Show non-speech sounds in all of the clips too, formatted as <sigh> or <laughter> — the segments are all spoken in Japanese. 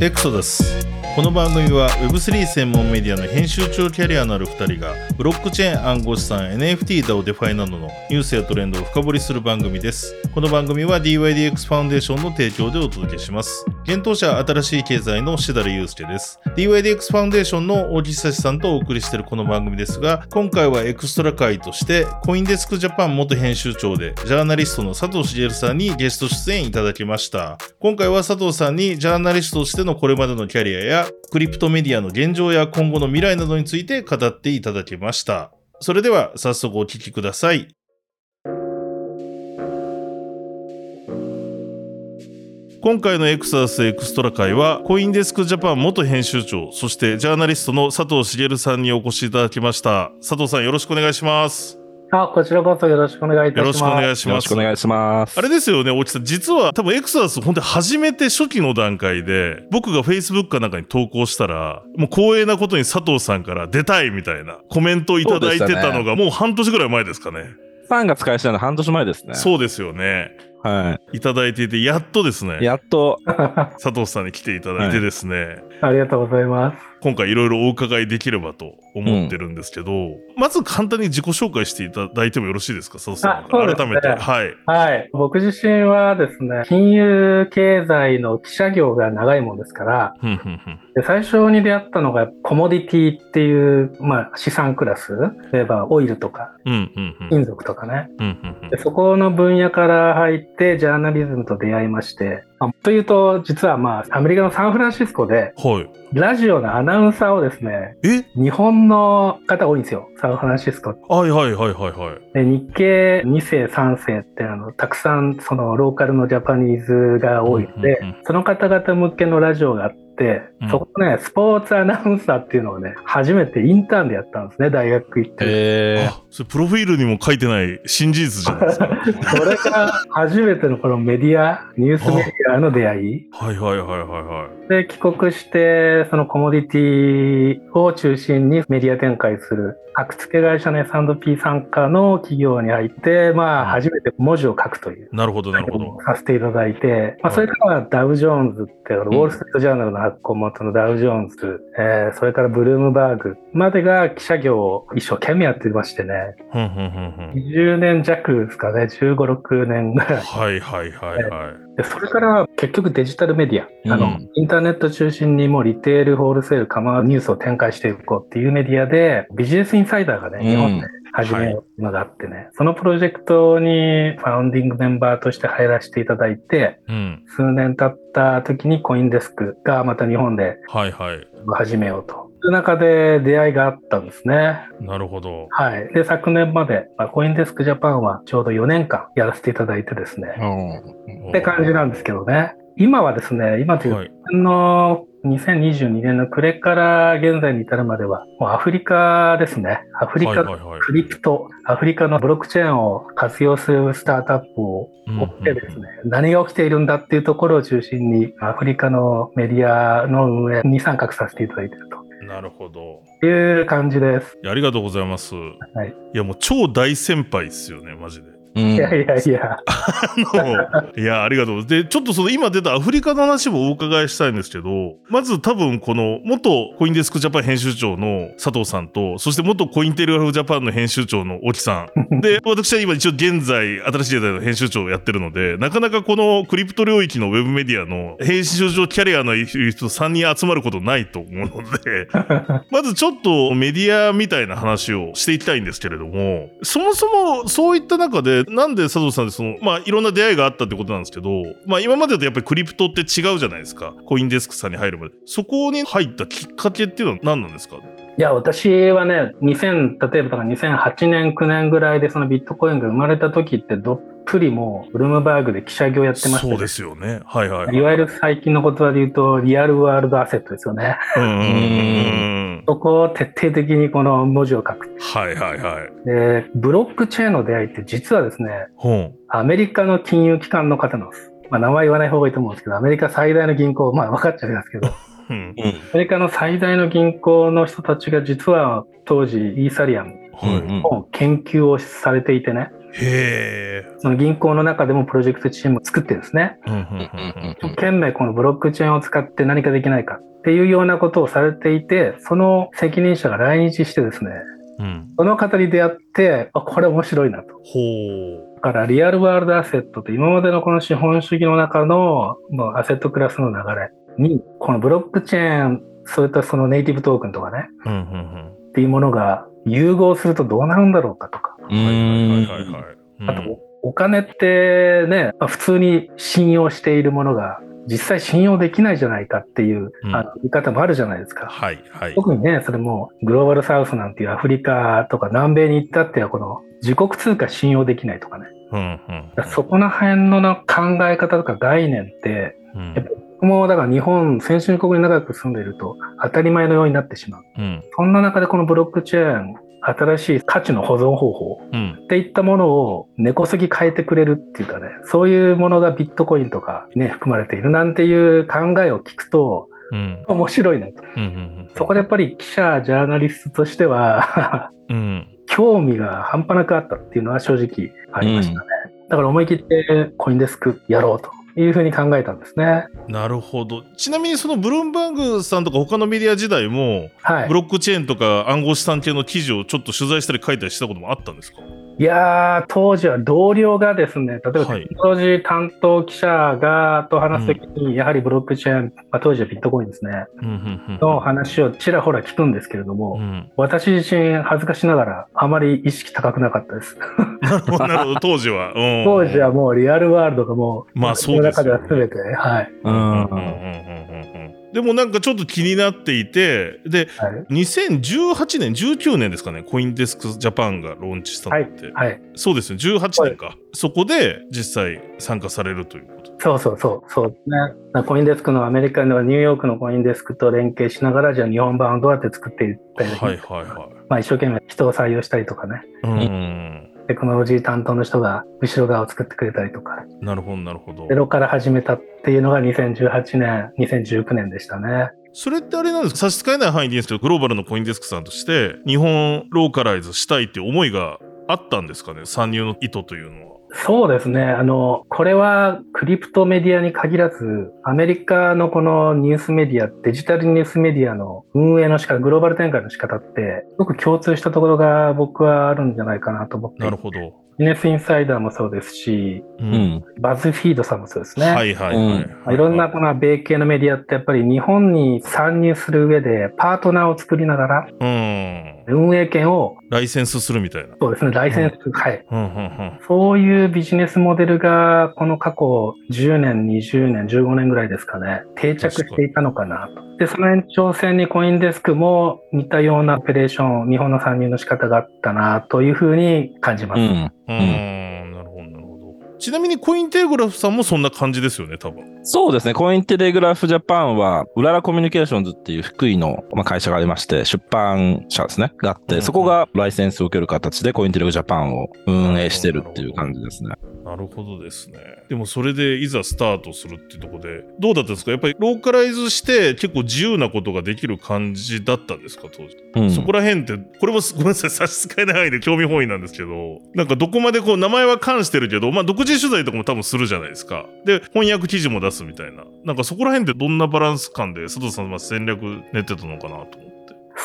エクソダス。この番組は Web3 専門メディアの編集長キャリアのある2人がブロックチェーン暗号資産 NFT だをデファイなどのニュースやトレンドを深掘りする番組です。この番組は dYdX ファウンデーションの提供でお届けします現当社新しい経済のしだれゆうすけです dYdX ファウンデーションの大木久志さんとお送りしているこの番組ですが今回はエクストラ回としてコインデスクジャパン元編集長でジャーナリストの佐藤茂さんにゲスト出演いただきました今回は佐藤さんにジャーナリストとしてのこれまでのキャリアやクリプトメディアの現状や今後の未来などについて語っていただきました。それでは早速お聞きください。今回のエクサースエクストラ会は、コインデスクジャパン元編集長、そしてジャーナリストの佐藤茂さんにお越しいただきました。佐藤さんよろしくお願いします。あ、こちらこそよろしくお願いいたします。よろしくお願いしよろます。しくお願いします。あれですよね、大木さん。実は多分エクサス本当に初めて初期の段階で、僕が Facebook かなんかに投稿したら、もう光栄なことに佐藤さんから出たいみたいなコメントをいただいてたのがもう半年ぐらい前ですかね。3月開始なの半年前ですね。そうですよね。はいただいていて、やっとですねい。、やっと、佐藤さんに来ていただいてですね、ありがとうございます。今回いろいろお伺いできればと思ってるんですけど、まず簡単に自己紹介していただいてもよろしいですか、佐藤さん。あそうですね改めて。はい。はい。僕自身はですね、金融経済の記者業が長いもんですから、で最初に出会ったのがコモディティっていう、まあ、資産クラス。例えばオイルとかうんうんうん金属とかね。うんうんうんでそこの分野から入ってジャーナリズムと出会いまして、あというと、実はまあ、アメリカのサンフランシスコで、はい。ラジオのアナウンサーをですね、え？日本の方多いんですよ。サンフランシスコはいはいはいはいはい。で日系2世3世ってあのたくさんそのローカルのジャパニーズが多いので、うんうんうんその方々向けのラジオがあって、うん。そこねスポーツアナウンサーっていうのをね初めてインターンでやったんですね大学行って、えあ、それプロフィールにも書いてない新事実じゃないですか。<laughs> それが初めてのこのメディアニュースメディアの出会い。はいはいはいはいはで帰国してそのコモディティを中心にメディア展開する格付け会社の S&P 参加の企業に入って、まあ、うん。初めて文字を書くという。い。なるほどなるほど。させていただいて、まあ、それからはダウ・ジョーンズっていう、ウォール・ストリート・ジャーナルの発行元のダウ・ジョーンズ、えーそれからブルームバーグ。までが記者業を一生懸命やってましてね、ふんふんふんふん。20年弱ですかね、15、6年ぐらい。はいはいはいはい。でそれからは結局デジタルメディア、あのうんインターネット中心にもうリテール、ホールセール、カマニュースを展開していこうっていうメディアで、ビジネスインサイダーがね、日本で始めようのがあってね、そのプロジェクトにファウンディングメンバーとして入らせていただいて、うん。数年経った時にコインデスクがまた日本ではいはい。始めようと。いう中で出会いがあったんですね。なるほど。はい。で、昨年まで、まあコインデスクジャパンはちょうど4年間やらせていただいてですね。うん。って感じなんですけどね。今はですね、今というはい。の2022年の暮れから現在に至るまでは、もうアフリカですね。アフリカの。クリプト、アフリカのブロックチェーンを活用するスタートアップをうん追ってですね、何が起きているんだっていうところを中心に、アフリカのメディアの運営に参画させていただいているなるほど。という感じです。ありがとうございます。はい。いやもう超大先輩っすよね、マジで。うんいやいやいや、あのいや、ありがとう。で、ちょっとその今出たアフリカの話もお伺いしたいんですけど、まず多分この元コインデスクジャパン編集長の佐藤さんと、そして元コインテレグラフジャパンの編集長の沖さん。<laughs> で、私は今一応現在新しい時代の編集長をやってるので、なかなかこのクリプト領域のウェブメディアの編集長キャリアのいる人3人集まることないと思うので、<laughs> まずちょっとメディアみたいな話をしていきたいんですけれども、そもそもそういった中で、なんで佐藤さんでその、まあいろんな出会いがあったってことなんですけど、まあ今までとやっぱりクリプトって違うじゃないですか。コインデスクさんに入るまで。そこに入ったきっかけっていうのは何なんですか？いや、私はね、2000、例えばだから2008年、9年ぐらいでそのビットコインが生まれた時ってどっぷりもう、ブルームバーグで記者業やってましたねそうですよね。はいはい、はい。いわゆる最近の言葉で言うと、リアルワールドアセットですよね。うん。そこを徹底的にこの文字を書く。はいはいはい。で、ブロックチェーンの出会いって実はですね、本。アメリカの金融機関の方なんです。まあ名前言わない方がいいと思うんですけど、アメリカ最大の銀行、まあ分かっちゃいますけど、うん。アメリカの最大の銀行の人たちが実は当時イーサリアムはい。うんの研究をされていてね、へえ。その銀行の中でもプロジェクトチームを作ってるんですね。うんうんうんうん懸命このブロックチェーンを使って何かできないかっていうようなことをされていて、その責任者が来日してですね、うん。その方に出会って、あ、これ面白いなと。ほう。だからリアルワールドアセットって今までのこの資本主義の中のもうアセットクラスの流れに、このブロックチェーン、そういったそのネイティブトークンとかね、うんうんっていうものが融合するとどうなるんだろうかとか。ううん。はいんはいはいはい。あと、お金ってね、まあ普通に信用しているものが実際信用できないじゃないかっていう、うんあの見方もあるじゃないですか。はいはい。特にね、それもグローバルサウスなんていうアフリカとか南米に行ったってはこの自国通貨信用できないとかね。うんうんだからそこら辺のな考え方とか概念って、うんやっぱ僕もだから日本、先進国に長く住んでいると当たり前のようになってしまう。うんそんな中でこのブロックチェーン、新しい価値の保存方法うん。っていったものを根こそぎ変えてくれるっていうかね、そういうものがビットコインとかね、含まれているなんていう考えを聞くとうん。面白いなと。うんうんそこでやっぱり記者、ジャーナリストとしてはうん。興味が半端なくあったっていうのは正直ありましたね。だから思い切ってコインデスクやろうというふうに考えたんですね。なるほど。ちなみにそのブルームバーグさんとか他のメディア時代も、はいブ。ロックチェーンとか暗号資産系の記事をちょっと取材したり書いたりしたこともあったんですか？いやー、当時は同僚がですね、例えばはい。テクノロジー担当記者がと話すときに、やはりブロックチェーン、まあ、当時はビットコインですね、うんうんうん。の話をちらほら聞くんですけれども、うん。私自身恥ずかしながらあまり意識高くなかったです。<laughs> なるほど、当時は。うん。当時はもうリアルワールドがもう、まあそうで中では全て、はい。うんうんうんうんでもなんかちょっと気になっていて、で、はい。2018年、19年ですかね、コインデスクジャパンがローンチしたのって。はい。そうですね、18年か。そこで実際参加されるということ。そうそうそう、そうですね。コインデスクのアメリカのニューヨークのコインデスクと連携しながら、じゃあ日本版をどうやって作っていったらいいはいはいはまあ一生懸命人を採用したりとかね。い。うん。テクノロジー担当の人が後ろ側を作ってくれたりとか、なるほど、なるほどゼ。ロから始めたっていうのが2018年、2019年でしたね。それってあれなんですか？差し支えない範囲でいいんですけど、グローバルのコインデスクさんとして、日本ローカライズしたいっていう思いがあったんですかね？参入の意図というのは。そうですね。あの、これはクリプトメディアに限らず、アメリカのこのニュースメディア、デジタルニュースメディアの運営の仕方、グローバル展開の仕方って、すごく共通したところが僕はあるんじゃないかなと思って。なるほど。ビジネスインサイダーもそうですし、うう。ん。バズフィードさんもそうですね。はいはいはい。いろんなこの米系のメディアってやっぱり日本に参入する上でパートナーを作りながらうん。運営権をライセンスするみたいな。そうですね、ライセンス、はい。うんうんうん。そういうビジネスモデルがこの過去10年、20年、15年ぐらいですかね、定着していたのかなと。で、その延長線にコインデスクも似たようなオペレーション、日本の参入の仕方があったなというふうに感じます。うん。うーん。ちなみにコインテレグラフさんもそんな感じですよね、多分。そうですね。コインテレグラフジャパンは、うららコミュニケーションズっていう福井のまあ会社がありまして、出版社ですね。があっうんて、そこがライセンスを受ける形でコインテレグジャパンを運営してるっていう感じですね。なるほどですね。でもそれでいざスタートするっていうところで、どうだったんですか？やっぱりローカライズして結構自由なことができる感じだったんですか当時？うん。そこら辺って、これもす <laughs> ごめんなさい、差し支えない範囲で興味本位なんですけど、なんかどこまでこう名前は関してるけど、まあ独人取材とかも多分するじゃないですか。で、翻訳記事も出すみたいな。なんかそこら辺でどんなバランス感で佐藤さんは戦略練ってたのかなと思って。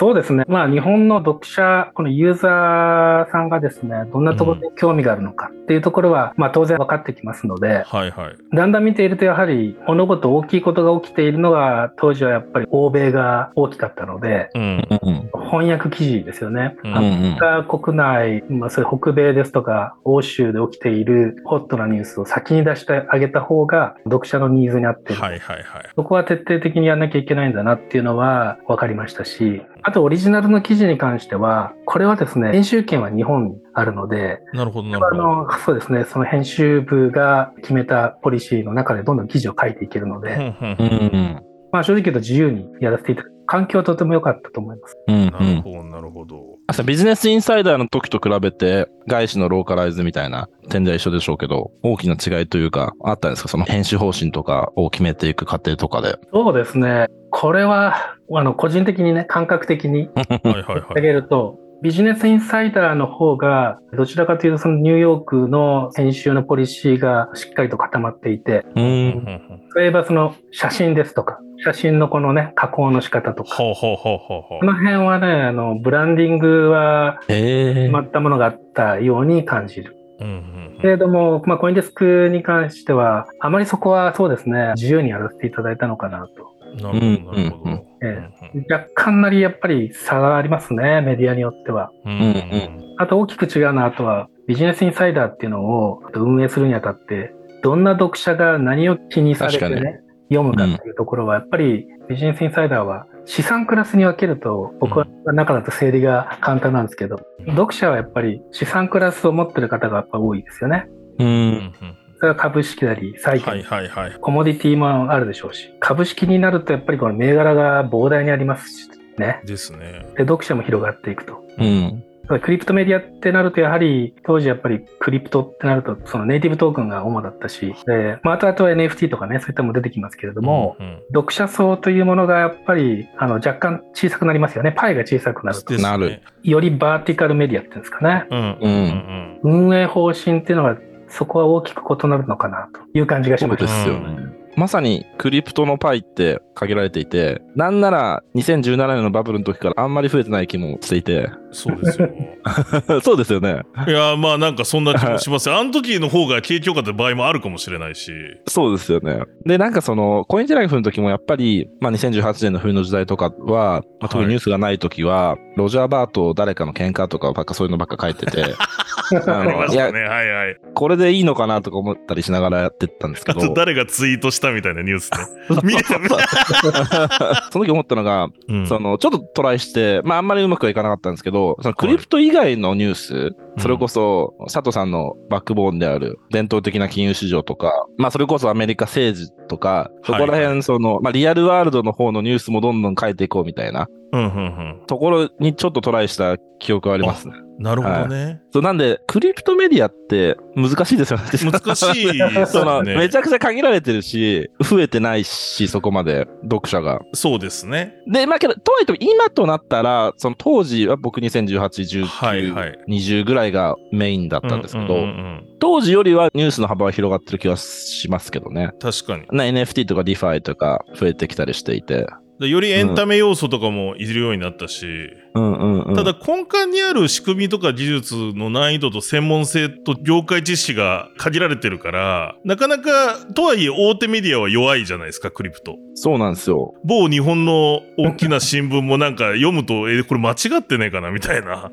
そうですね。まあ日本の読者、このユーザーさんがですね、どんなところに興味があるのかっていうところは、まあ当然分かってきますので、はいはい。だんだん見ているとやはり物事大きいことが起きているのが当時はやっぱり欧米が大きかったので、うん。うん。翻訳記事ですよね。うんアメリカ国内、まあ、それ北米ですとか欧州で起きているホットなニュースを先に出してあげた方が読者のニーズに合っている。はいはいはい。そこは徹底的にやんなきゃいけないんだなっていうのは分かりましたし、あとオリジナルの記事に関しては、これはですね、編集権は日本にあるので、なるほどなるあほど。の、そうですね、その編集部が決めたポリシーの中でどんどん記事を書いていけるので、うんうんうん。うん。まあ正直言うと自由にやらせていただく環境はとても良かったと思います。うん。なるほどなるほど。ビジネスインサイダーの時と比べて、外資のローカライズみたいな点では一緒でしょうけど、大きな違いというか、あったんですか？その編集方針とかを決めていく過程とかで。そうですね。これは、あの、個人的にね、感覚的にはいはいはい。挙げると、ビジネスインサイダーの方が、どちらかというとそのニューヨークの編集のポリシーがしっかりと固まっていて、う。うんん例えばその写真ですとか、写真のこのね、加工の仕方とか、ほうほうほうほうほこの辺はね、あの、ブランディングは決。まったものがあったように感じる。う。うんうんけれども、まあ、コインデスクに関しては、あまりそこはそうですね、自由にやらせていただいたのかなと。なるほど、なるほど。え若干なりやっぱり差がありますね、メディアによっては。うんうんあと大きく違うのは、あとはビジネスインサイダーっていうのを運営するにあたって、どんな読者が何を気にされて確かね、読むかっていうところは、やっぱりビジネスインサイダーは資産クラスに分けると、僕は中だと整理が簡単なんですけど、読者はやっぱり資産クラスを持ってる方がやっぱ多いですよね。う。うんんそれは株式なり債券、はいはいはい。コモディティもあるでしょうし、株式になるとやっぱりこの銘柄が膨大にありますしね。ですね。で、読者も広がっていくと。うん。ただクリプトメディアってなると、やはり当時やっぱりクリプトってなると、そのネイティブトークンが主だったし、で、まあ、あとあとは NFT とかね、そういったのも出てきますけれども、うんうん読者層というものがやっぱり、あの、若干小さくなりますよね。パイが小さくなると。なるよりバーティカルメディアっていうんですかね。うんうんうん運営方針っていうのが、そこは大きく異なるのかなという感じがしました。そうですよね。まさにクリプトのパイって限られていて、なんなら2017年のバブルの時からあんまり増えてない気もしていて、そうですよ。<laughs> そうですよね。いや、まあなんかそんな気もしますよ。あの時の方が景気良かった場合もあるかもしれないし。そうですよね。で、なんかその、コインテラフの時もやっぱり、まあ2018年の冬の時代とかは、まあ、特にニュースがない時は、ロジャー・バーと誰かの喧嘩とかばっかそういうのばっか書いてて、<laughs> あのいやね。はいはい。これでいいのかなとか思ったりしながらやってったんですけあど、<laughs> と誰がツイートしたみたいなニュースね。そ <laughs> の時思ったのが、うんその、ちょっとトライして、まああんまりうまくはいかなかったんですけど、そのクリプト以外のニュース、それこそ佐藤さんのバックボーンである伝統的な金融市場とか、まあそれこそアメリカ政治とか、そこらはいは辺その、まあリアルワールドの方のニュースもどんどん書いていこうみたいなうんうんところにちょっとトライした記憶はありますね。うん。なるほどね。そうなんで、クリプトメディアって難しいですよね。難しいです <laughs> その。めちゃくちゃ限られてるし、増えてないし、そこまで読者が。そうですね。で、まあけど、とはいっても今となったら、その当時は僕2018、19、はいはい20ぐらいがメインだったんですけど、うんうんうんうん当時よりはニュースの幅は広がってる気はしますけどね。確かに。な NFT とか DeFi とか増えてきたりしていて。でよりエンタメ要素とかもいるようになったし、うんうんうん。ただ根幹にある仕組みとか技術の難易度と専門性と業界知識が限られてるから、なかなか、とはいえ大手メディアは弱いじゃないですか、クリプト。そうなんですよ。某日本の大きな新聞もなんか読むと、え、これ間違ってねえかなみたいな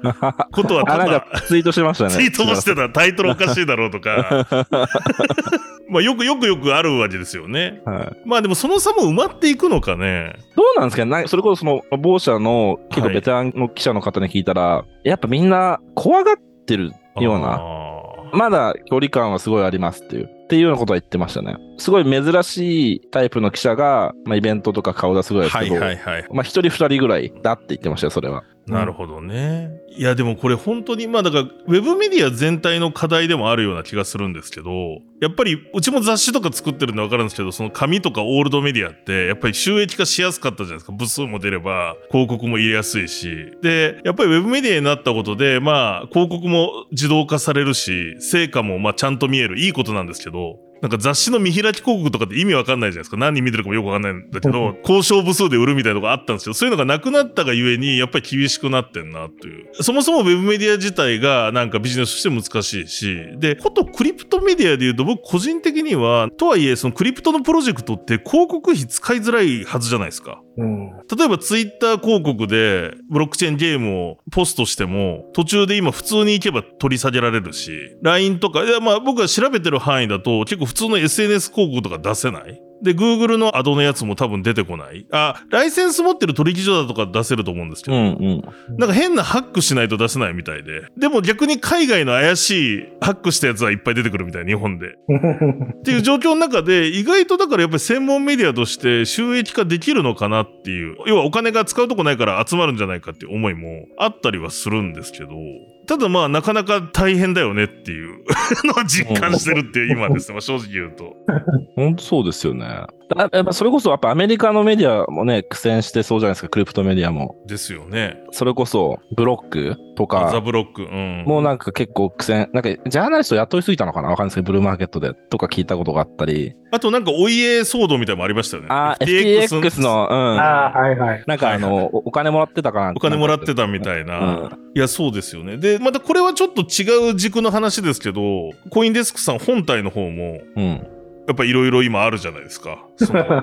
ことはただかツイートしてましたね。ツイートもしてたタイトルおかしいだろうとか、<laughs> まあよくよくよくあるわけですよね。はい。まあでもその差も埋まっていくのかね。どうなんですか？ねそれこそその某社の結構はいベテランの記者の方に聞いたら、やっぱみんな怖がってるような、あまだ距離感はすごいありますっていう、っていうようなことは言ってましたね。すごい珍しいタイプの記者が、まあ、イベントとか顔出すぐらいーはいですけど、はいはい。まあ一人二人ぐらいだって言ってましたよ、それは。なるほどね。いや、でもこれ本当に、まあだから、ウェブメディア全体の課題でもあるような気がするんですけど、やっぱり、うちも雑誌とか作ってるんでわかるんですけど、その紙とかオールドメディアって、やっぱり収益化しやすかったじゃないですか。部数も出れば、広告も入れやすいし。で、やっぱりウェブメディアになったことで、まあ、広告も自動化されるし、成果もまあちゃんと見える。いいことなんですけど、なんか雑誌の見開き広告とかって意味わかんないじゃないですか。何人見てるかもよくわかんないんだけど、交渉部数で売るみたいなのがあったんですけど、そういうのがなくなったがゆえに、やっぱり厳しくなってんなっていう。そもそもウェブメディア自体がなんかビジネスとして難しいし、で、ことクリプトメディアで言うと僕個人的には、とはいえそのクリプトのプロジェクトって広告費使いづらいはずじゃないですか。うん。例えばツイッター広告でブロックチェーンゲームをポストしても途中で今普通に行けば取り下げられるし LINE とかいやまあ僕が調べてる範囲だと結構普通の SNS 広告とか出せないで Google のアドのやつも多分出てこない。あライセンス持ってる取引所だとか出せると思うんですけど、うんうん。なんか変なハックしないと出せないみたいで。でも逆に海外の怪しいハックしたやつはいっぱい出てくるみたい日本で。<laughs> っていう状況の中で、意外とだからやっぱり専門メディアとして収益化できるのかなっていう、要はお金が使うとこないから集まるんじゃないかっていう思いもあったりはするんですけど、ただまあなかなか大変だよねっていうのは実感してるっていう今ですね、まあ正直言うと。本当そうですよね。あやっぱそれこそやっぱアメリカのメディアもね、苦戦してそうじゃないですか、クリプトメディアも。ですよね。それこそブロックとザ・か、ブロック。うん。もうなんか結構苦戦、なんかジャーナリスト雇いすぎたのかなわかんないですけど、ブルーマーケットでとか聞いたことがあったり、あとなんかお家騒動みたいなのもありましたよね。あ、FTX の、うん。ああ、はいはい。なんかあの、おお金もらってたかなお金もらってたみたいな。うんいや、そうですよね。で、またこれはちょっと違う軸の話ですけど、コインデスクさん本体の方も、うん。やっぱいろいろ今あるじゃないですか。その <laughs> だか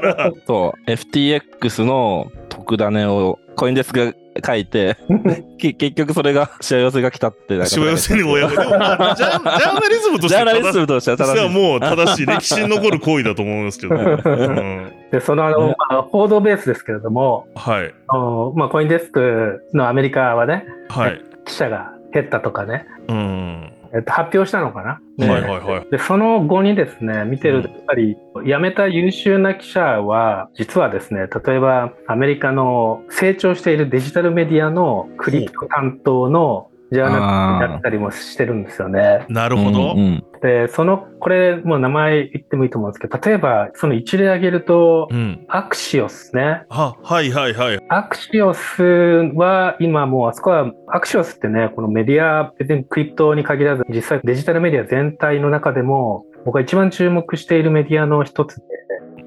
ら、そう、FTX の特ダネをコインデスクが書いて、<laughs> け結局それがしわ寄せが来たって。しわ寄せに親子でも、まあジャージャーナリズムとしてジャーナリズムとしては。もう正しい、歴史に残る行為だと思うんですけど。う <laughs> んで、そのあの、ねまあ、報道ベースですけれども、はい。あのまあ、コインデスクのアメリカはね、はい。記者が減ったとかね、うん。えっと、発表したのかな？ねはいはいはい。で、その後にですね、見てると、やっぱり、辞めた優秀な記者は、実はですね、例えば、アメリカの成長しているデジタルメディアのクリプト担当のジャーナリストだったりもしてるんですよね。なるほど。うんうんで、その、これ、もう名前言ってもいいと思うんですけど、例えば、その一例挙げるとう、ん。アクシオスね。あ、はいはいはい。アクシオスは今もうあそこはアクシオスってねこのメディア別にクリプトに限らず実際デジタルメディア全体の中でも僕が一番注目しているメディアの一つで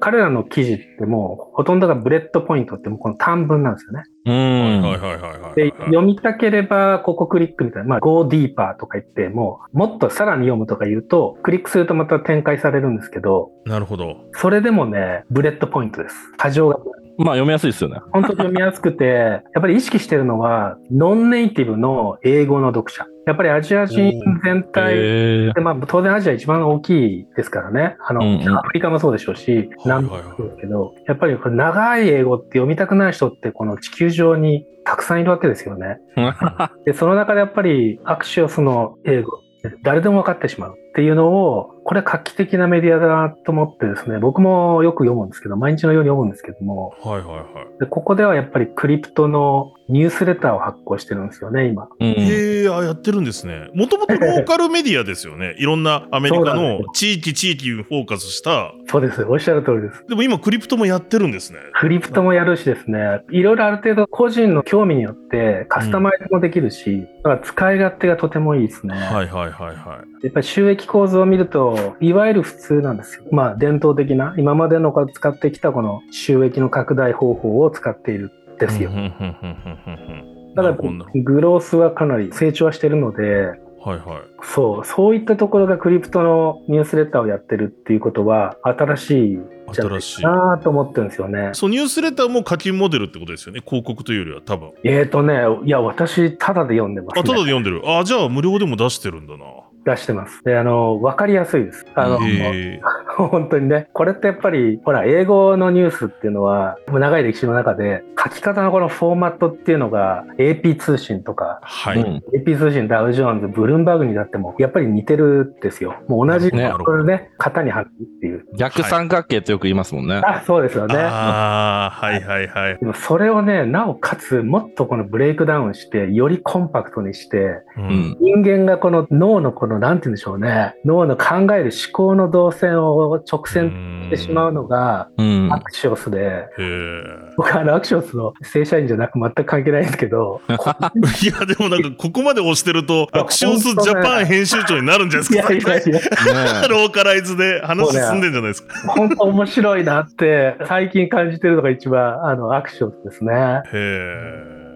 彼らの記事ってもうほとんどが bullet point ってもうこの短文なんですよね。うん。はいはいはいはいはい。で読みたければここクリックみたいな、まあ Go deeper とか言ってもうもっとさらに読むとか言うとクリックするとまた展開されるんですけどなるほど。それでもねbullet point です。箇条書きまあ読みやすいですよね。<laughs> 本当に読みやすくて、やっぱり意識してるのは、ノンネイティブの英語の読者。やっぱりアジア人全体へで、まあ当然アジア一番大きいですからね。あの、うんうん。アフリカもそうでしょうし、はい南米もそうですけど、やっぱりこれ長い英語って読みたくない人ってこの地球上にたくさんいるわけですよね。ー <laughs> で、その中でやっぱりアクシオスの英語、誰でも分かってしまうっていうのを、これ画期的なメディアだなと思ってですね、僕もよく読むんですけど、毎日のように読むんですけども、はいはいはい。でここではやっぱりクリプトのニュースレターを発行してるんですよね、今。うんへえ、あ、やってるんですね。もともとローカルメディアですよね。いろんなアメリカの地域地域にフォーカスした。そうです。おっしゃる通りです。でも今クリプトもやってるんですね。クリプトもやるしですね、いろいろある程度個人の興味によってカスタマイズもできるし、だから使い勝手がとてもいいですね。はいはいはいはい。やっぱり収益構造を見ると、いわゆる普通なんですよ。まあ伝統的な、今までの使ってきたこの収益の拡大方法を使っているんですよただグロースはかなり成長はしてるので、はいはい。そう、そういったところがクリプトのニュースレターをやってるっていうことは、新しいんじゃない新しい。かなと思ってるんですよね。そう、ニュースレターも課金モデルってことですよね。広告というよりは多分。えーとね、いや、私、ただで読んでます、あ、ね。ただで読んでる。あ、じゃあ無料でも出してるんだな。出してます。で、あの、わかりやすいです。あの。<laughs> 本当にね、これってやっぱり、ほら、英語のニュースっていうのは、もう長い歴史の中で、書き方のこのフォーマットっていうのが、AP 通信とか、はい。うん。AP 通信、ダウジョーンズ、ブルームバーグにだっても、やっぱり似てるんですよ。もう同じ、ねこれね、型に貼るっていう。逆三角形ってよく言いますもんね。あ、そうですよね。ああ、はいはいはい。でもそれをね、なおかつ、もっとこのブレイクダウンして、よりコンパクトにして、ううん。。人間がこの脳のこの、なんて言うんでしょうね、脳の考える思考の動線を直線してしまうのが、うん。アクシオスで。僕あのアクションスの正社員じゃなく全く関係ないんですけど、<laughs> いや、でもなんか、ここまで押してると、アクションスジャパン編集長になるんじゃないですか。やいや、ね <laughs> ローカライズで話進んでんじゃないですか。本当面白いなって最近感じてるのが一番あのアクションスですね。へえ。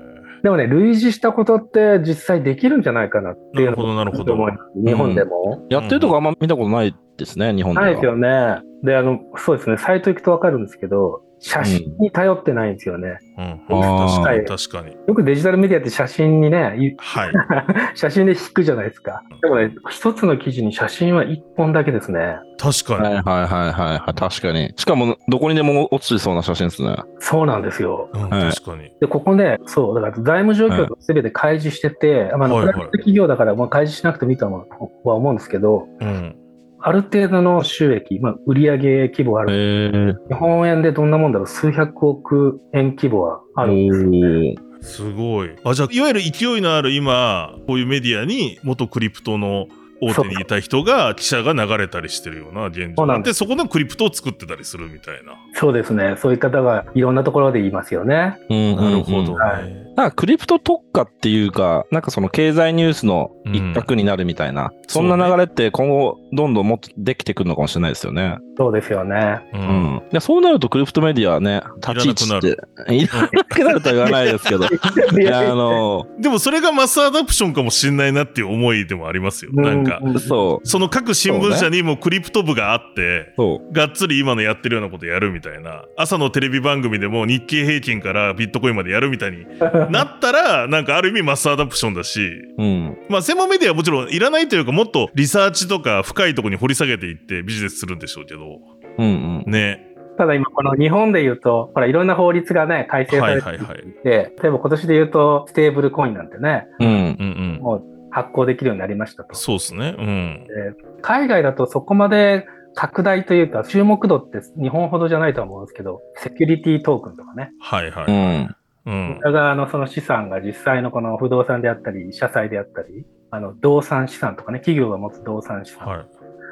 でもね、類似したことって実際できるんじゃないかなっていうなるほどなるほど日本でも。やってるとこあんま見たことないですね、日本では。ないですよね。で、あの、そうですね、サイト行くとわかるんですけど、写真に頼ってないんですよね。うん。あー確かに。よくデジタルメディアって写真にね、いはい。<laughs> 写真で引くじゃないですか。でもね、一つの記事に写真は一本だけですね。確かに。はいはいはいはいはい。確かに。しかも、どこにでも落ちそうな写真ですね。そうなんですよ。うん、はい確かに。で、ここね、そう、だから財務状況をすべて開示してて、はいはいプライベート企業だから、まあ、開示しなくてもいいとはは思うんですけど、うん。ある程度の収益、まあ、売上規模がある。へえ。日本円でどんなもんだろう、数百億円規模はあるんです。おーすごい。あ、じゃあ、いわゆる勢いのある今、こういうメディアに元クリプトの大手にいた人が記者が流れたりしてるような現状そうなんででそこのクリプトを作ってたりするみたいな。そうですね。そういう方がいろんなところで言いますよね。うんなるほどね。はいなんかクリプト特化っていうか、なんかその経済ニュースの一角になるみたいな、そんな流れって今後どんどんもっとできてくるのかもしれないですよね。そうですよね。ううんん。でそうなるとクリプトメディアはね、立ち位置って、いらなくなるとは言わないですけど、<laughs> いや、あの、でもそれがマスアダプションかもしれないなっていう思いでもありますよ。なんか、うそう、その各新聞社にもクリプト部があって、そう。がっつり今のやってるようなことやるみたいな。朝のテレビ番組でも日経平均からビットコインまでやるみたいに <laughs> なったら、なんかある意味 mass adoption だし、うん。まあ専門メディアはもちろんいらないというかもっとリサーチとか深いところに掘り下げていってビジネスするんでしょうけど、うんうん。ね。ただ今この日本で言うと、ほらいろんな法律がね、改正されていて、はいはいはい例えば今年で言うと、ステーブルコインなんてね、うん。うんうん。もう発行できるようになりましたと。そうですね。うん。海外だとそこまで拡大というか、注目度って日本ほどじゃないと思うんですけど、セキュリティトークンとかね。はいはい。うん。うん。裏側のその資産が実際のこの不動産であったり、社債であったり、あの、動産資産とかね、企業が持つ動産資産。はい。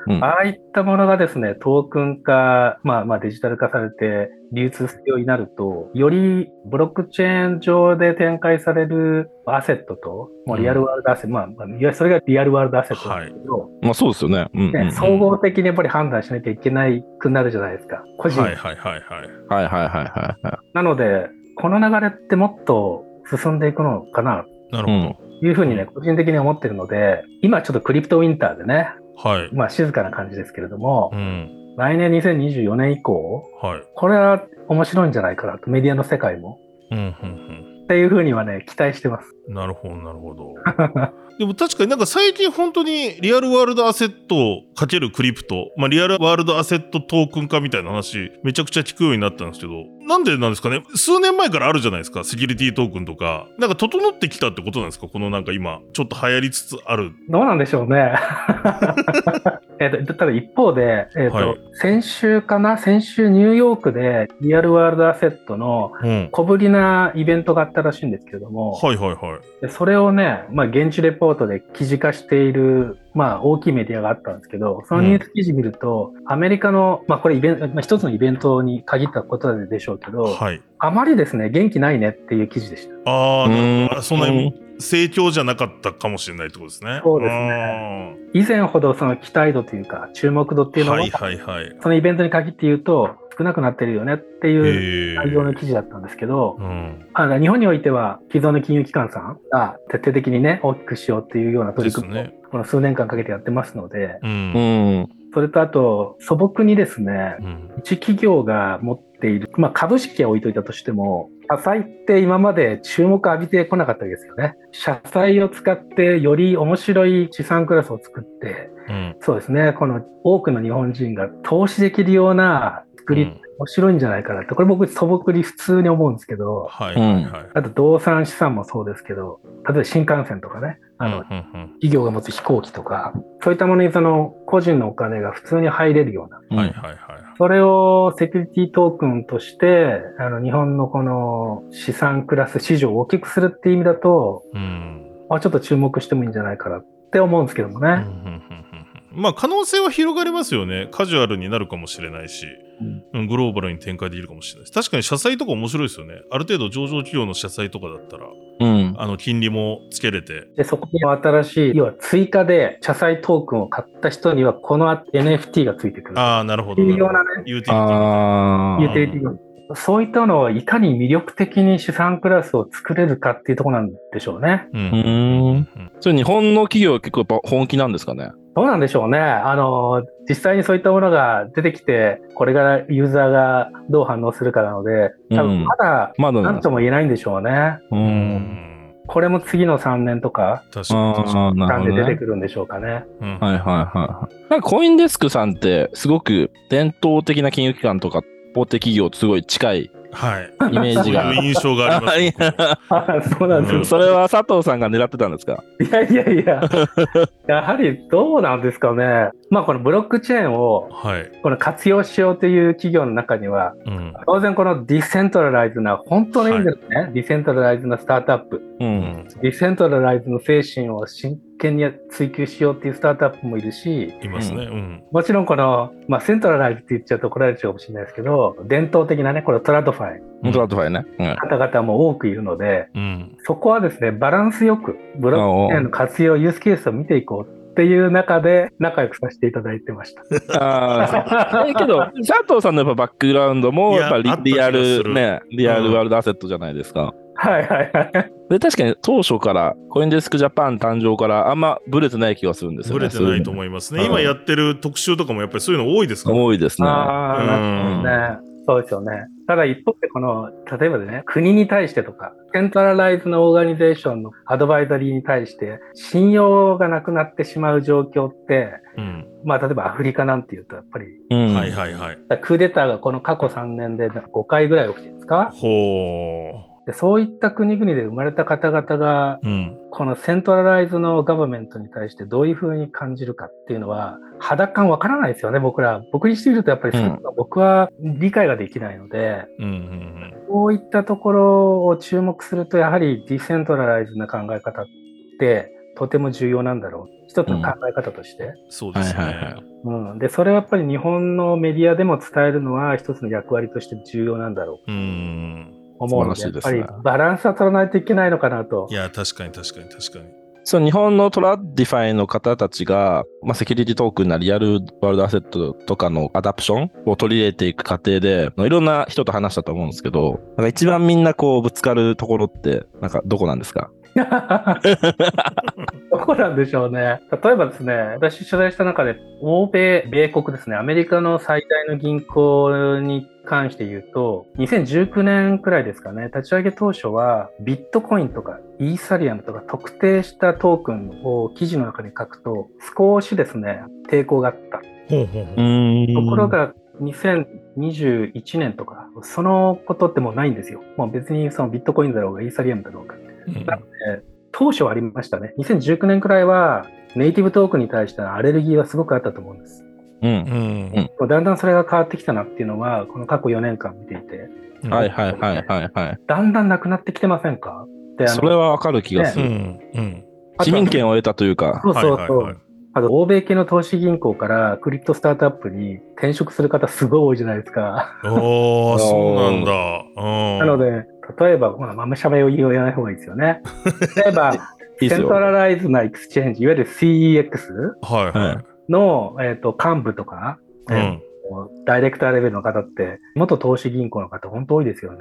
うんああいったものがですね、トークン化、まあまあデジタル化されて流通するようになると、よりブロックチェーン上で展開されるアセットと、もうリアルワールドアセット、まあ、まあ、いわゆるそれがリアルワールドアセットなんですけど、まあそうですよね。うん、うん。ね、総合的にやっぱり判断しなきゃいけないくなるじゃないですか。個人。はいはいはいはい。はいはいはいはいはい。なので、この流れってもっと進んでいくのかな、なるほというふうにね、個人的に思ってるので、今ちょっとクリプトウィンターでね、ど。はい。まあ静かな感じですけれどもう、ん。来年2024年以降、はい。これは面白いんじゃないかなと、メディアの世界も。うんうんっていうふうにはね、期待してます。うん。なるほどなるほど。<laughs> でも確かになんか最近本当にリアルワールドアセットかけるクリプト、まあリアルワールドアセットトークン化みたいな話めちゃくちゃ聞くようになったんですけど、なんでなんですかね？数年前からあるじゃないですか、セキュリティトークンとか。なんか整ってきたってことなんですか？このなんか今、ちょっと流行りつつある。どうなんでしょうね。<laughs> えっと、ただ一方で、えっと、はい先週かな？先週ニューヨークでリアルワールドアセットのうん。小ぶりなイベントがあったらしいんですけれども、はいはいはい。でそれをね、まあ、現地レポートで記事化している、まあ、大きいメディアがあったんですけど、そのニュース記事見ると、アメリカの、まあ、これイベント、まあ、一つのイベントに限ったことでしょうけど、はい。あまりですね、元気ないねっていう記事でした。ああそんなに盛況じゃなかったかもしれないってことですね。そうですね以前ほどその期待度というか、注目度っていうのは、はいはいはい。そのイベントに限って言うと、少なくなってるよねっていうえ内容の記事だったんですけど、うん。あの日本においては既存の金融機関さんが徹底的にね、大きくしようっていうような取り組みを。この数年間かけてやってますので、う。うんん。それとあと素朴にですね、うん。一企業が持っている、まあ株式は置いといたとしても、社債って今まで注目浴びてこなかったわけですよね。社債を使ってより面白い資産クラスを作って、うん。そうですね、この多くの日本人が投資できるような作り、うん面白いんじゃないかなって、これ僕素朴に普通に思うんですけど、はいはいはい。あと動産資産もそうですけど、例えば新幹線とかね、あの、うんうんうん企業が持つ飛行機とか、そういったものにその個人のお金が普通に入れるような、はいはいはい。それをセキュリティトークンとして、あの、日本のこの資産クラス市場を大きくするっていう意味だと、うん。まあ、ちょっと注目してもいいんじゃないかなって思うんですけどもね。うんうんうんうんまあ可能性は広がりますよね。カジュアルになるかもしれないし、うんグローバルに展開できるかもしれないし。確かに社債とか面白いですよね。ある程度上場企業の社債とかだったら、うん。あの金利もつけれて。で、そこに新しい、要は追加で社債トークンを買った人には、この NFT がついてくる。ああ、なるほど。いうようなねユーティリティユーティリティがそういったのをいかに魅力的に資産クラスを作れるかっていうところなんでしょうね。うんうーん。それ日本の企業は結構やっぱ本気なんですかね？どうなんでしょうね。あの、実際にそういったものが出てきて、これからユーザーがどう反応するかなので、多うん分まだまだ何とも言えないんでしょうね。う。うんん。これも次の3年とか、確かにで。出てくるんでしょうかね。に。うんはいはいはい。なんかコインデスクさんってすごく伝統的な金融機関とか大手企業とすごい近いはい。イメージがそういう印象があります <laughs> そうなんですよ。それは佐藤さんが狙ってたんですか？いやいやいや、<laughs> やはりどうなんですかね。まあこのブロックチェーンをはい。この活用しようという企業の中には、うん。当然この decentralize な、本当の意味ですね、 decentralize なスタートアップ、う。うんん。 decentralize の精神を真追求しようっていうスタートアップもいるし、いますね。うん。もちろんこの、まあ、 centralize って言っちゃうと怒られちゃうかもしれないですけど、伝統的なね、これ TradFi、本当だとファイね。うん。方々も多くいるので、うん。そこはですね、バランスよく、ブロックチェーンの活用、ユースケースを見ていこうっていう中で、仲良くさせていただいてました。ああ、けど、<laughs> 佐藤さんのやっぱバックグラウンドも、いややっぱリあった気がリアル、ね、リアうんルワールドアセットじゃないですか。はいはいはい。で、確かに当初から、コインデスクジャパン誕生からあんまブレてない気がするんですよね。ぶれてないとう思いますね。うん今やってる特集とかもやっぱりそういうの多いですから。多いですね。ああ、なるほどね。そうですよね。ただ一方でこの、例えばね、国に対してとか、セントラライズのオーガニゼーションのアドバイザリーに対して、信用がなくなってしまう状況って、うん。まあ例えばアフリカなんていうと、やっぱり、うん。はいはいはい。クーデターがこの過去3年で5回ぐらい起きてるんですか？ほでそういった国々で生まれた方々が、う。うん。このセントラライズのガバメントに対してどういうふうに感じるかっていうのは、肌感わからないですよね、僕ら。僕にしてみるとやっぱりそういうのが僕は理解ができないので、うんうんこういったところを注目すると、やはりディセントラライズな考え方ってとても重要なんだろう。一つの考え方として。うん。そうですね。はいはいはいうん。で、それはやっぱり日本のメディアでも伝えるのは一つの役割として重要なんだろううん。と思うので、やっぱ素晴らしいですねりバランスは取らないといけないのかなとい。や、確かに確かに確かに。そう、日本の TradFi の方たちが、まあ、セキュリティトークンな real world asset とかの adoption を取り入れていく過程で、いろんな人と話したと思うんですけど、なんか一番みんなこうぶつかるところって、なんかどこなんですか？<laughs> どこなんでしょうね。例えばですね、私取材した中で、欧米、米国ですね、アメリカの最大の銀行に関して言うと、2019年くらいですかね、立ち上げ当初は、ビットコインとかイーサリアムとか特定したトークンを記事の中に書くと、少しですね、抵抗があった。ところが、2021年とか、そのことってもうないんですよ。もう別にそのビットコインだろうが、イーサリアムだろうが。うん当初はありましたね。2019年くらいはネイティブトークンに対してのアレルギーはすごくあったと思うんです。うん。うんもうだんだんそれが変わってきたなっていうのは、この過去4年間見ていて、うん。はいはいはいはいはい。だんだんなくなってきてませんか？それはわかる気がすうる。ん。うん。あと市民権を得たというか。そうそうそう。はいはいはいあと、欧米系の投資銀行からクリプトスタートアップに転職する方すごい多いじゃないですか。おー、<laughs> そうなんだ。うん。なので、例えば、まあ、まり喋りを言わない方がいいですよね。<laughs> 例えば。 centralize な exchange、いわゆる CEX はいはの、えっと幹部とか、い。うえーん。ダイレクターレベルの方って、元投資銀行の方、本当多いですよね。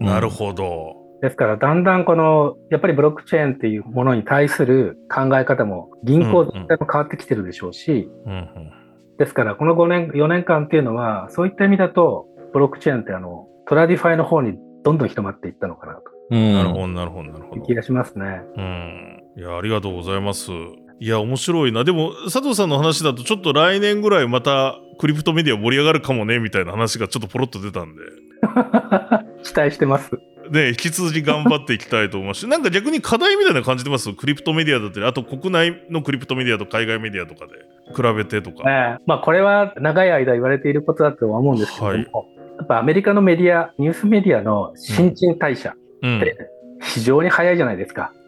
なるほど。ですから、だんだんこの、やっぱりブロックチェーンっていうものに対する考え方も、銀行全体も変わってきてるでしょうし、うんうん。ですから、この5年、4年間っていうのは、そういった意味だと、ブロックチェーンってあの、 TradFi の方にどんどん広まっていったのかなとうんなるほど、なるほど、なるほどいう気。がしますね。うん。いや、ありがとうございます。いや、面白いな。でも、佐藤さんの話だと、ちょっと来年ぐらいまた、クリプトメディア盛り上がるかもね、みたいな話がちょっとポロッと出たんで。<laughs> 期待してます。ね、引き続き頑張っていきたいと思いますし、<laughs> なんか逆に課題みたいな感じてます？クリプトメディアだったり、あと国内のクリプトメディアと海外メディアとかで比べてとか。ねまあ、これは長い間言われていることだとは思うんですけども、はいやっぱアメリカのメディア、ニュースメディアの新陳代謝っうん。て非常に早いじゃないですか。うん。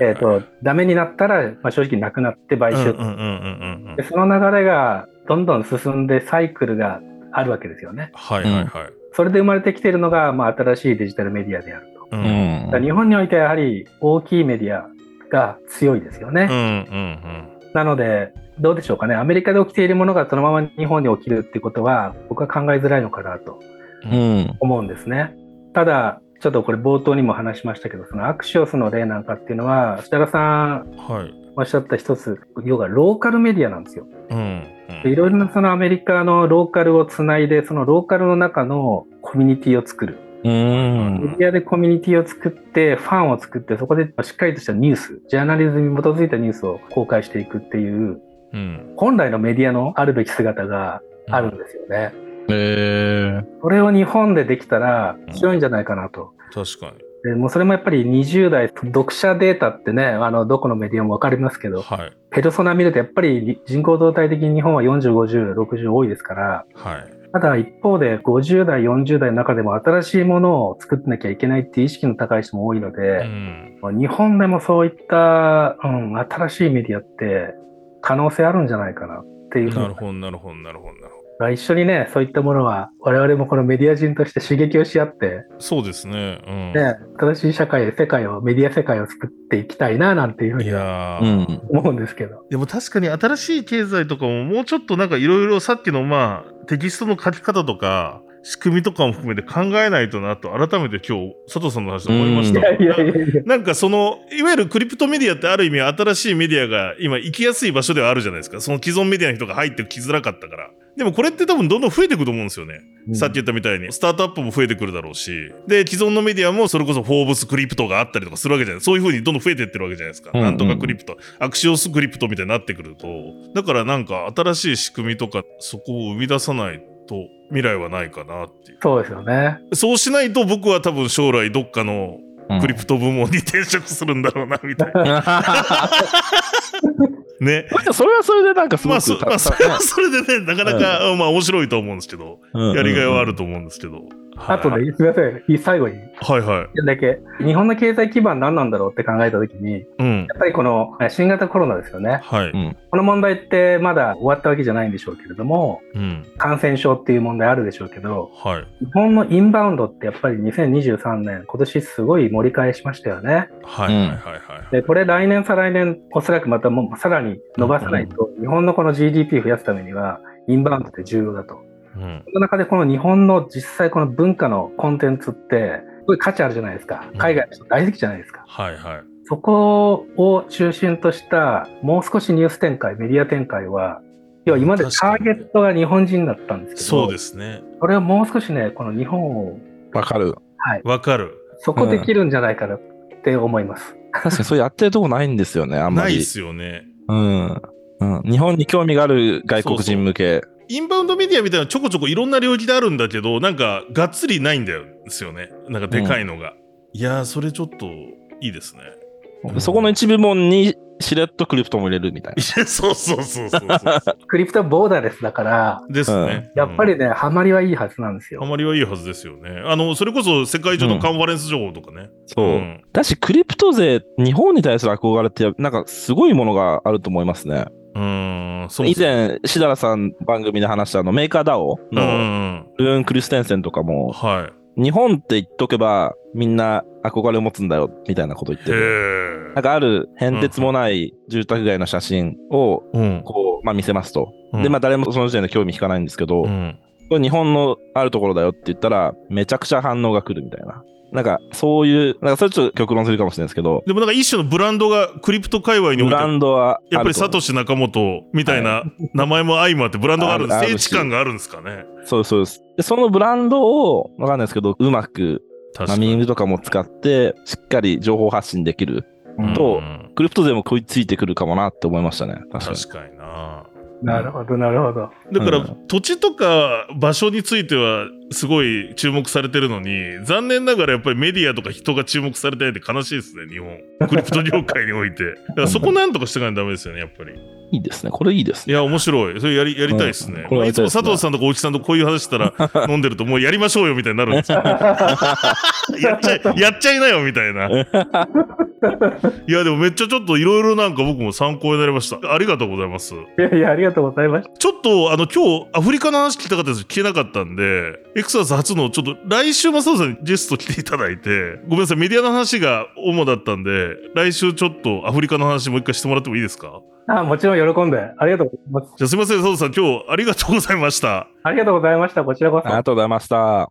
えっ、と、ダメになったら、まあ、正直なくなって買収、うんうんうんうんうんで。その流れがどんどん進んでサイクルがあるわけですよね。はいはいはい。それで生まれてきているのが、まあ、新しいデジタルメディアであると。う。うん日本においてはやはり大きいメディアが強いですよね。うんうんなので、どうでしょうかね。アメリカで起きているものがそのまま日本に起きるってことは、僕は考えづらいのかなとうん思うんですね。ただ、ちょっとこれ冒頭にも話しましたけど、そのアクシオスの例なんかっていうのは、設楽さんうん。はい。おっしゃった一つ、要はローカルメディアなんですよ。うん。でいろいろなそのアメリカのローカルをつないで、そのローカルの中のコミュニティを作る。うメんディアでコミュニティを作って、ファンを作って、そこでしっかりとしたニュース、ジャーナリズムに基づいたニュースを公開していくっていう、うん。本来のメディアのあるべき姿があるんですよね。えそれを日本でできたら強いんじゃないかなと。確かに。でもうそれもやっぱり20代、読者データってね、あの、どこのメディアもわかりますけど、はい。ペルソナ見るとやっぱり人口動態的に日本は40、50、60多いですから、はい。ただ一方で50代、40代の中でも新しいものを作ってなきゃいけないっていう意識の高い人も多いのうで、ん。日本でもそういった、うん、新しいメディアって可能性あるんじゃないかなっていうふうになるほど、なるほど、なるほど、なるほど。一緒にね、そういったものは我々もこのメディア人として刺激をし合って、そうですね。うん。ね、新しい社会、世界を、メディア世界を作っていきたいな、なんていうふういに。思うんですけど。でも確かに新しい経済とかももうちょっとなんかいろいろさっきのまあテキストの書き方とか仕組みとかも含めて考えないとなと改めて今日佐藤さんの話で思いました。いやいやいやいや。なんかその、いわゆるクリプトメディアってある意味新しいメディアが今行きやすい場所ではあるじゃないですか。その既存メディアの人が入ってきづらかったから。でもこれって多分どんどん増えていくと思うんですよね。さっき言ったみたいに、スタートアップも増えてくるだろうし、で、既存のメディアもそれこそフォーブスクリプトがあったりとかするわけじゃないそういう風にどんどん増えていってるわけじゃないですか。うんうんなんとかクリプト、アクシオスクリプトみたいになってくると、だからなんか新しい仕組みとかそこを生み出さないと未来はないかなっていう。そうですよね。そうしないと僕は多分将来どっかのうんクリプト部門に転職するんだろうな、みたいな。<laughs> ね。それはそれでなんかすごくまあ、そまあ、それはそれでね、なかなか、まあ面白いと思うんですけど、うんやりがいはあると思うんですけど。あとはいね、すみません、最後に、はいはい。だけ、日本の経済基盤何なんだろうって考えたときに、うん。やっぱりこのえ新型コロナですよね。はい。うんこの問題ってまだ終わったわけじゃないんでしょうけれども、うん。感染症っていう問題あるでしょうけど、はい。日本のインバウンドってやっぱり2023年、今年すごい盛り返しましたよね。はい。はい。はい。はい。で、これ来年再来年、おそらくまたもうさらに伸ばさないと、日本のこの GDP 増やすためには、インバウンドって重要だと。うん。その中でこの日本の実際この文化のコンテンツって、すごい価値あるじゃないですか。海外の人大好きじゃないですか。はい。はい。そこを中心とした、もう少しニュース展開、メディア展開は、要は今までターゲットが日本人だったんですけど、そうですね。これをもう少しね、この日本を、わかる。はい、わかる。そこできるんじゃないかなって思います。確かにそれやってるとこないんですよね、あんまり。ないっすよね。うん。うん。日本に興味がある外国人向け。インバウンドメディアみたいなのちょこちょこいろんな領域であるんだけど、なんか、がっつりないんだよですよね。なんかでかいのが。いやー、それちょっといいですね。そこの一部門にしれっとクリプトも入れるみたいいや、<laughs> そうそうそうそうそう。<laughs> クリプトボーダーレスだから、ですね。うんやっぱりね、ハマりはいいはずなんですよあ。まりはいいはずですよね。あの、それこそ世界中のカンファレンス情報とかね。そう。んだし、クリプト勢、日本に対する憧れって、なんかすごいものがあると思いますね。うーん、そう以前、しだらさん番組で話したあのメーカー DAO のん。ルーン・クリステンセンとかも、は日本って言っとけばみんな憧れを持つんだよ、みたいなこと言っい。てる。へなんかある変哲もない住宅街の写真をえ。うん。こう、まあ見せますと。うんで、まあ誰もその時点で興味引かないんですけど、うん。これ日本のあるところだよって言ったら、めちゃくちゃ反応が来るみたいな。なんか、そういう、なんかそれちょっと極論するかもしれないですけど、でもなんか一種のブランドがクリプト界隈においてブランドはやっぱりサトシ仲本みたいな <laughs> 名前も相まってブランドがあるんです。聖地感があるんですかね。そうそうです。で、そのブランドを、わかんないですけど、うまく、まあ、確かに。ミームとかも使って、しっかり情報発信できる。うんとうんクリプト勢も食いついてくるかもなって思いましたね。確かに。確かにな。なるほど、なるほど。だから、うん土地とか場所についてはすごい注目されてるのに、残念ながらやっぱりメディアとか人が注目されてないって悲しいですね、日本。クリプト業界において。だからそこなんとかしていかないとダメですよね、やっぱり。いいですね。これいいですね。いや、面白い。それやりやりたいですね。うんこれやいつも佐藤さんとか大木さんとこういう話したら飲んでると、もうやりましょうよみたいになるんですよ。やっちゃい、やっちゃいなよみたいな。いや、でもめっちゃちょっといろいろなんか僕も参考になりました。ありがとうございます。いやいや、ありがとうございました。ちょっと、あの、今日、アフリカの話聞きたかったです聞けなかったんで、エクサス初の、ちょっと、来週もそうさんにゲスト来ていただいて、ごめんなさい、メディアの話が主だったんで、来週ちょっとアフリカの話もう一回してもらってもいいですか？あもちろん喜んで。ありがとうございます。じゃあすいません、佐藤さん、今日ありがとうございました。ありがとうございました。こちらこそ。ありがとうございました。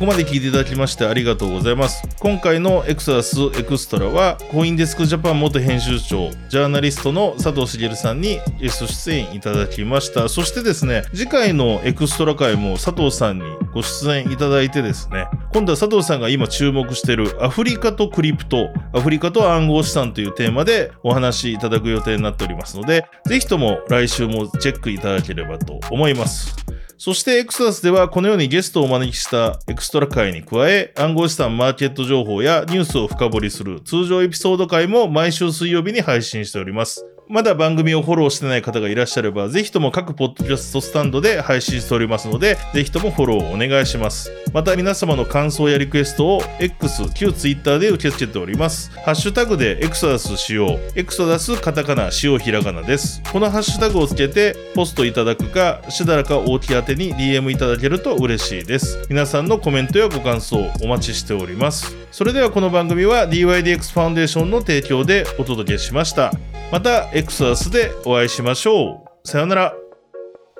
ここまで聞いていただきましてありがとうございます。今回のエクサスエクストラは、コインデスクジャパン元編集長、ジャーナリストの佐藤茂さんにゲスト出演いただきました。そしてですね、次回のエクストラ回も佐藤さんにご出演いただいてですね、今度は佐藤さんが今注目しているアフリカとクリプト、アフリカと暗号資産というテーマでお話しいただく予定になっておりますので、ぜひとも来週もチェックいただければと思います。そしてエクソダスではこのようにゲストをお招きしたエクストラ回に加え暗号資産マーケット情報やニュースを深掘りする通常エピソード回も毎週水曜日に配信しております。まだ番組をフォローしてない方がいらっしゃれば、ぜひとも各ポッドキャストスタンドで配信しておりますので、ぜひともフォローをお願いします。また皆様の感想やリクエストを X、旧 Twitter で受け付けております。ハッシュタグでエクソダスしよう、エクソダスカタカナ、しようひらがなです。このハッシュタグをつけてポストいただくか、しだらか大き宛てに DM いただけると嬉しいです。皆さんのコメントやご感想お待ちしております。それではこの番組は DYDX ファンデーションの提供でお届けしました。またエクソダスでお会いしましょう。さようなら。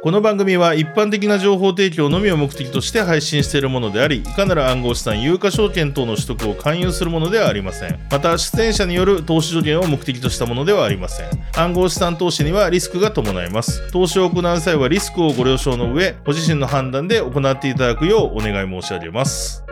この番組は一般的な情報提供のみを目的として配信しているものであり、いかなる暗号資産、有価証券等の取得を勧誘するものではありません。また、出演者による投資助言を目的としたものではありません。暗号資産投資にはリスクが伴います。投資を行う際はリスクをご了承の上、ご自身の判断で行っていただくようお願い申し上げます。